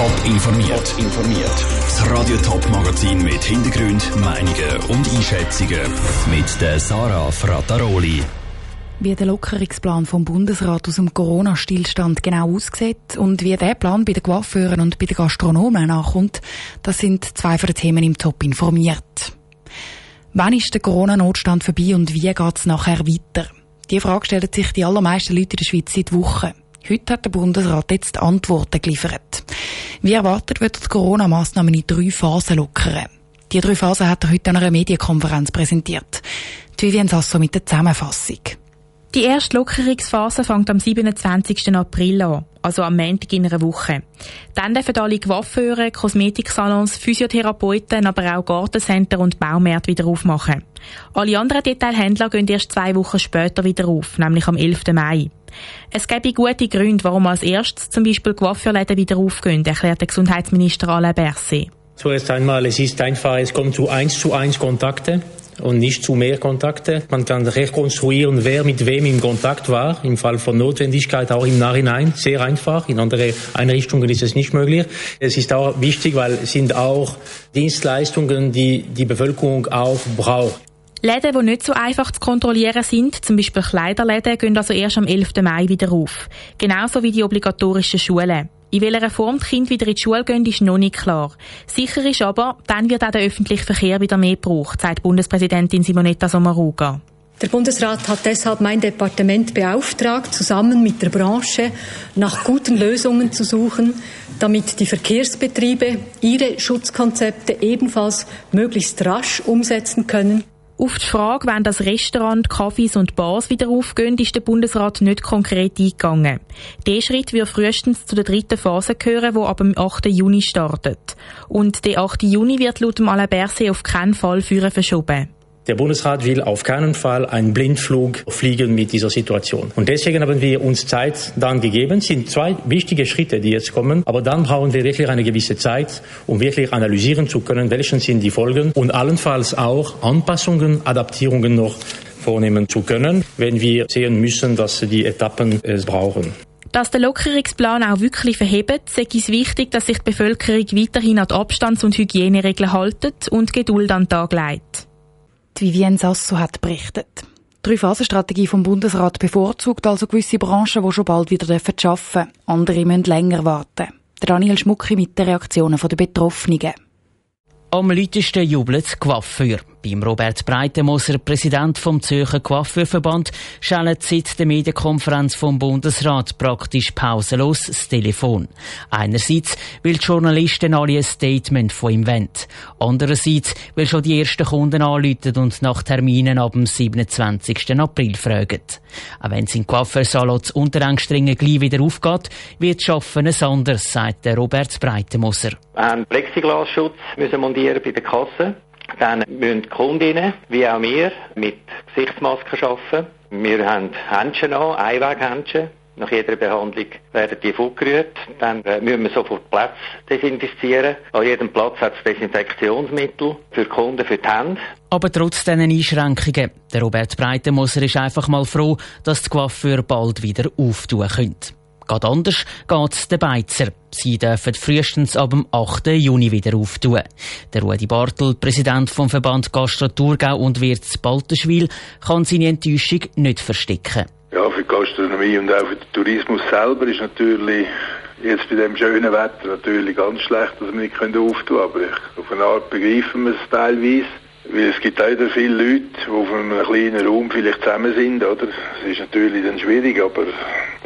Top informiert. informiert. Das Radio Top Magazin mit Hintergrund, Meinungen und Einschätzungen mit der Sarah Frataroli. Wie der Lockerungsplan vom Bundesrat aus dem Corona-Stillstand genau aussieht und wie der Plan bei den Coiffeuren und bei den Gastronomen nachkommt, das sind zwei von den Themen im Top informiert. Wann ist der Corona-Notstand vorbei und wie geht es nachher weiter? Die Frage stellen sich die allermeisten Leute in der Schweiz seit Wochen. Heute hat der Bundesrat jetzt Antworten geliefert. Wie erwartet wird die Corona-Massnahmen in drei Phasen lockern. Die drei Phasen hat er heute an einer Medienkonferenz präsentiert. Die Vivian Sasso mit der Zusammenfassung. Die erste Lockerungsphase fängt am 27. April an, also am Montag in einer Woche. Dann dürfen alle Coiffeure, Kosmetiksalons, Physiotherapeuten, aber auch Gartencenter und Baumärkte wieder aufmachen. Alle anderen Detailhändler gehen erst zwei Wochen später wieder auf, nämlich am 11. Mai. Es gäbe gute Gründe, warum als erstes zum Beispiel Coiffeurläden wieder aufgehen, erklärt der Gesundheitsminister Alain Berset. Zuerst einmal, es ist einfach, es kommt zu eins zu eins Kontakte und nicht zu mehr Kontakte. Man kann rekonstruieren, wer mit wem im Kontakt war, im Fall von Notwendigkeit auch im Nachhinein, sehr einfach. In andere Einrichtungen ist es nicht möglich. Es ist auch wichtig, weil es sind auch Dienstleistungen, die die Bevölkerung auch braucht. Läden, die nicht so einfach zu kontrollieren sind, zum Beispiel Kleiderläden, gehen also erst am 11. Mai wieder auf. Genauso wie die obligatorischen Schulen. In welcher Form die Kinder wieder in die Schule gehen, ist noch nicht klar. Sicher ist aber, dann wird auch der öffentliche Verkehr wieder mehr gebraucht, sagt Bundespräsidentin Simonetta Sommaruga. Der Bundesrat hat deshalb mein Departement beauftragt, zusammen mit der Branche nach guten Lösungen zu suchen, damit die Verkehrsbetriebe ihre Schutzkonzepte ebenfalls möglichst rasch umsetzen können. Auf die Frage, wann das Restaurant, Cafés und Bars wieder aufgehen, ist der Bundesrat nicht konkret eingegangen. Der Schritt wird frühestens zu der dritten Phase gehören, die ab dem 8. Juni startet. Und der 8. Juni wird laut dem Alain Berset auf keinen Fall führen verschoben. Der Bundesrat will auf keinen Fall einen Blindflug fliegen mit dieser Situation. Und deswegen haben wir uns Zeit dann gegeben. Es sind zwei wichtige Schritte, die jetzt kommen. Aber dann brauchen wir wirklich eine gewisse Zeit, um wirklich analysieren zu können, welche sind die Folgen und allenfalls auch Anpassungen, Adaptierungen noch vornehmen zu können, wenn wir sehen müssen, dass die Etappen es brauchen. Dass der Lockerungsplan auch wirklich verhebt, sei es wichtig, dass sich die Bevölkerung weiterhin an die Abstands- und Hygieneregeln haltet und Geduld an den Tag legt. Die Vivienne Sasso hat berichtet. Die Drei-Phasen-Strategie vom Bundesrat bevorzugt also gewisse Branchen, die schon bald wieder arbeiten dürfen. Andere müssen länger warten. Daniel Schmucki mit den Reaktionen der Betroffenen. Am lautesten jubelt Coiffeur. Beim Robert Breitemoser, Präsident vom Zürcher Coiffeurverband, schaltet seit der Medienkonferenz vom Bundesrat praktisch pausenlos das Telefon. Einerseits, weil die Journalisten alle ein Statement von ihm wollen. Andererseits, weil schon die ersten Kunden anrufen und nach Terminen ab dem 27. April fragen. Auch wenn es in Coiffeursalon zu Unterengstringen gleich wieder aufgeht, wird Arbeiten es anders, sagt der Robert Breitemoser. Wir haben Plexiglasschutz müssen montieren bei der Kasse. Dann müssen die Kundinnen, wie auch wir, mit Gesichtsmasken arbeiten. Wir haben Händchen an, Einweghändchen. Nach jeder Behandlung werden die vorgerührt. Dann äh, müssen wir sofort Platz desinfizieren. An jedem Platz hat es Desinfektionsmittel für die Kunden, für die Hände. Aber trotz diesen Einschränkungen, der Robert Breitenmoser ist einfach mal froh, dass die Coiffeur bald wieder auftun können. Geht anders geht's den Beizer. Sie dürfen frühestens ab dem 8. Juni wieder auftun. Der Rudi Bartel, Präsident vom Verband Gastro Thurgau und Wirt Baltenschwil, kann seine Enttäuschung nicht verstecken. Ja, für die Gastronomie und auch für den Tourismus selber ist natürlich jetzt bei dem schönen Wetter natürlich ganz schlecht, dass wir nicht auftun können. Aber auf eine Art begreifen wir es teilweise. Weil es gibt leider viele Leute, die auf einem kleinen Raum vielleicht zusammen sind, oder? Das ist natürlich dann schwierig, aber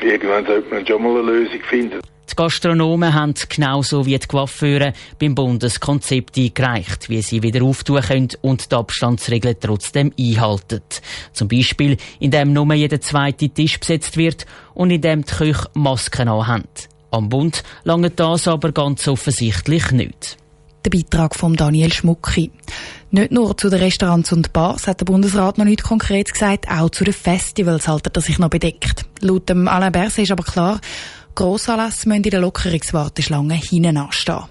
irgendwann sollte man schon mal eine Lösung finden. Die Gastronomen haben genauso wie die Coiffeure beim Bundeskonzept eingereicht, wie sie wieder auftun können und die Abstandsregeln trotzdem einhalten. Zum Beispiel, indem nur jeder zweite Tisch besetzt wird und indem die Köche Masken anhaben. Am Bund lange das aber ganz offensichtlich nicht. Der Beitrag von Daniel Schmucki. Nicht nur zu den Restaurants und Bars hat der Bundesrat noch nichts Konkretes gesagt, auch zu den Festivals haltet er sich noch bedeckt. Laut dem Alain Berset ist aber klar, Grossanlässe müssen in der Lockerungswarteschlange hinten anstehen.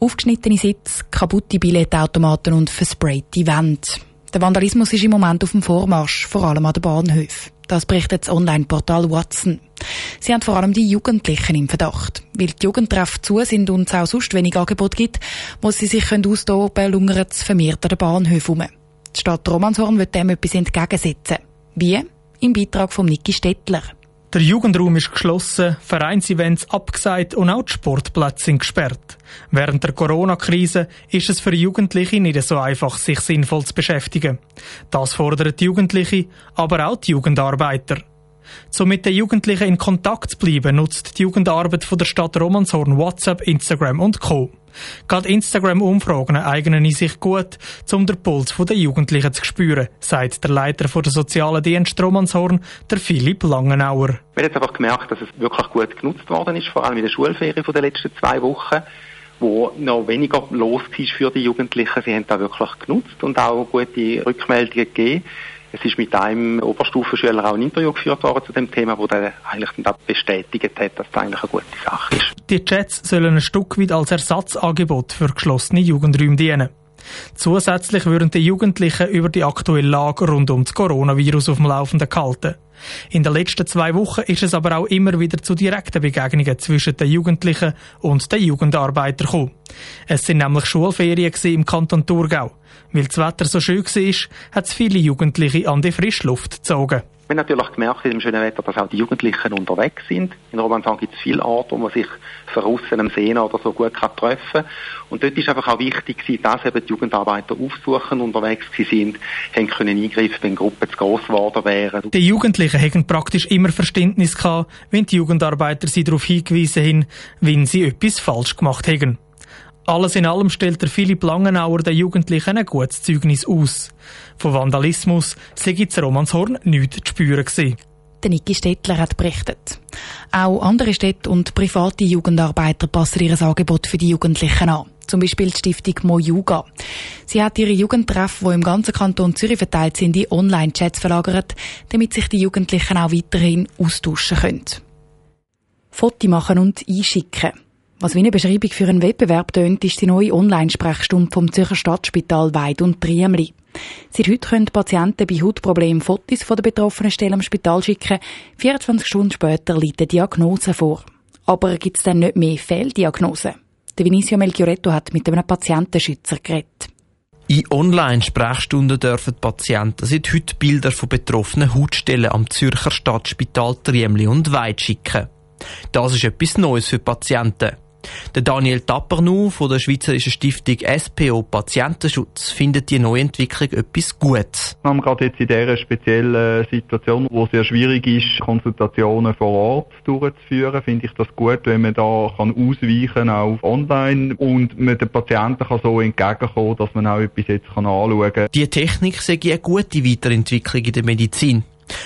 Aufgeschnittene Sitze, kaputte Billetautomaten und versprayte Wände. Der Vandalismus ist im Moment auf dem Vormarsch, vor allem an den Bahnhöfen. Das berichtet das Online-Portal Watson. Sie haben vor allem die Jugendlichen im Verdacht. Weil die Jugendtreffen zu sind und es auch sonst wenig Angebot gibt, wo sie sich austoben lungern es vermehrt an den Bahnhöfen rum. Die Stadt Romanshorn wird dem etwas entgegensetzen. Wie? Im Beitrag von Niki Stettler. Der Jugendraum ist geschlossen, Vereinsevents abgesagt und auch die Sportplätze sind gesperrt. Während der Corona-Krise ist es für Jugendliche nicht so einfach, sich sinnvoll zu beschäftigen. Das fordern die Jugendlichen, aber auch die Jugendarbeiter. Um mit den Jugendlichen in Kontakt zu bleiben, nutzt die Jugendarbeit von der Stadt Romanshorn WhatsApp, Instagram und Co. Gerade Instagram-Umfragen eignen sich gut, um den Puls der Jugendlichen zu spüren, sagt der Leiter der sozialen Dienst Romanshorn, der Philipp Langenauer. Wir haben jetzt einfach gemerkt, dass es wirklich gut genutzt worden ist, vor allem in der Schulferie der letzten zwei Wochen wo noch weniger los war für die Jugendlichen. Sie haben da wirklich genutzt und auch gute Rückmeldungen gegeben. Es ist mit einem Oberstufenschüler auch ein Interview geführt worden zu dem Thema, wo der eigentlich dann bestätigt hat, dass das eigentlich eine gute Sache ist. Die Chats sollen ein Stück weit als Ersatzangebot für geschlossene Jugendräume dienen. Zusätzlich würden die Jugendlichen über die aktuelle Lage rund um das Coronavirus auf dem Laufenden gehalten. In den letzten zwei Wochen ist es aber auch immer wieder zu direkten Begegnungen zwischen den Jugendlichen und den Jugendarbeitern gekommen. Es sind nämlich Schulferien im Kanton Thurgau. Weil das Wetter so schön war, hat es viele Jugendliche an die Frischluft gezogen. Wir haben natürlich gemerkt in dem schönen Wetter, dass auch die Jugendlichen unterwegs sind. In Romansan gibt es viele Orte, wo man sich verrissen am Seen oder so gut kann treffen kann. Und dort ist einfach auch wichtig, dass eben die Jugendarbeiter aufsuchen, unterwegs sind, haben können eingreifen, wenn Gruppen zu gross geworden wären. Die Jugendlichen hätten praktisch immer Verständnis gehabt, wenn die Jugendarbeiter sie darauf hingewiesen haben, wenn sie etwas falsch gemacht hätten. Alles in allem stellt der Philipp Langenauer den Jugendlichen ein gutes Zeugnis aus. Von Vandalismus sei jetzt Romanshorn nichts zu spüren gewesen. Der Niki Stettler hat berichtet. Auch andere Städte und private Jugendarbeiter passen ihr Angebot für die Jugendlichen an. Zum Beispiel die Stiftung Mojuga. Sie hat ihre Jugendtreffen, die im ganzen Kanton Zürich verteilt sind, in Online-Chats verlagert, damit sich die Jugendlichen auch weiterhin austauschen können. Foto machen und einschicken. Was wie eine Beschreibung für einen Wettbewerb tönt, ist die neue Online-Sprechstunde vom Zürcher Stadtspital Weid und Triemli. Seit heute können Patienten bei Hautproblemen Fotos von der betroffenen Stelle am Spital schicken. 24 Stunden später liegt die Diagnose vor. Aber gibt es dann nicht mehr Fehldiagnosen? Der Vinicio Melchioretto hat mit einem Patientenschützer geredet. In Online-Sprechstunden dürfen Patienten seit heute Bilder von betroffenen Hautstellen am Zürcher Stadtspital Triemli und Weid schicken. Das ist etwas Neues für Patienten. Der Daniel Tappernu von der Schweizerischen Stiftung SPO Patientenschutz findet die neue Entwicklung etwas Gutes. Wir haben gerade jetzt in dieser speziellen Situation, wo es sehr schwierig ist, Konsultationen vor Ort durchzuführen, finde ich das gut, wenn man da kann ausweichen auf online und man den Patienten kann so entgegenkommen, dass man auch etwas jetzt kann anschauen kann. Die Technik sei eine gute Weiterentwicklung in der Medizin.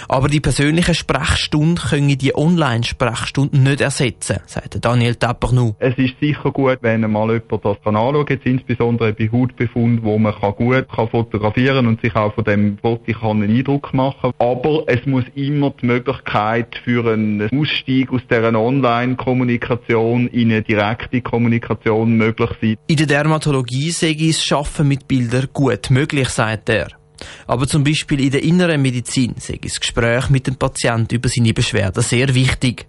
Aber die persönlichen Sprechstunden können die Online-Sprechstunden nicht ersetzen, sagt Daniel Tappernu. Es ist sicher gut, wenn mal jemand das kann anschauen kann, insbesondere bei Hautbefund, wo man kann gut kann fotografieren und sich auch von dem Foto kann einen Eindruck machen Aber es muss immer die Möglichkeit für einen Ausstieg aus dieser Online-Kommunikation in eine direkte Kommunikation möglich sein. In der Dermatologie sehe ich das Schaffen mit Bildern gut möglich, sagt er. Aber zum Beispiel in der inneren Medizin sei das Gespräch mit dem Patienten über seine Beschwerden sehr wichtig.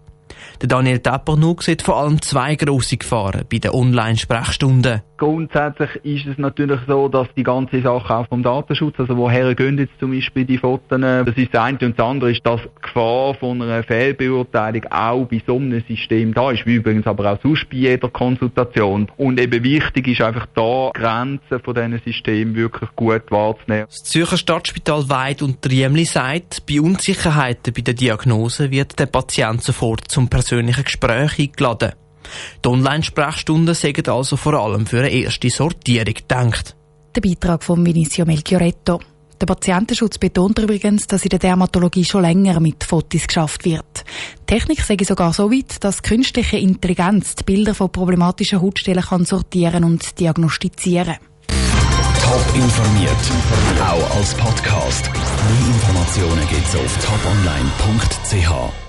Der Daniel Tappernuck sieht vor allem zwei grosse Gefahren bei den Online-Sprechstunden. Grundsätzlich ist es natürlich so, dass die ganze Sache auch vom Datenschutz, also woher gehen jetzt zum Beispiel die Fotos, das ist das eine und das andere ist, dass die Gefahr von einer Fehlbeurteilung auch bei so einem System da ist, wie übrigens aber auch sonst bei jeder Konsultation. Und eben wichtig ist einfach da, Grenzen von diesen Systemen wirklich gut wahrzunehmen. Das Zürcher Stadtspital Weid und Triemli sagt, bei Unsicherheiten bei der Diagnose wird der Patient sofort zum persönlichen Gespräch eingeladen. Die Online-Sprechstunden sind also vor allem für eine erste Sortierung gedacht. Der Beitrag von Vinicio Melchioretto. Der Patientenschutz betont übrigens, dass in der Dermatologie schon länger mit Fotos geschafft wird. Die Technik sei sogar so weit, dass künstliche Intelligenz die Bilder von problematischen Hautstellen kann sortieren und diagnostizieren. Top informiert, auch als Podcast. Mehr Informationen gibt's auf toponline.ch.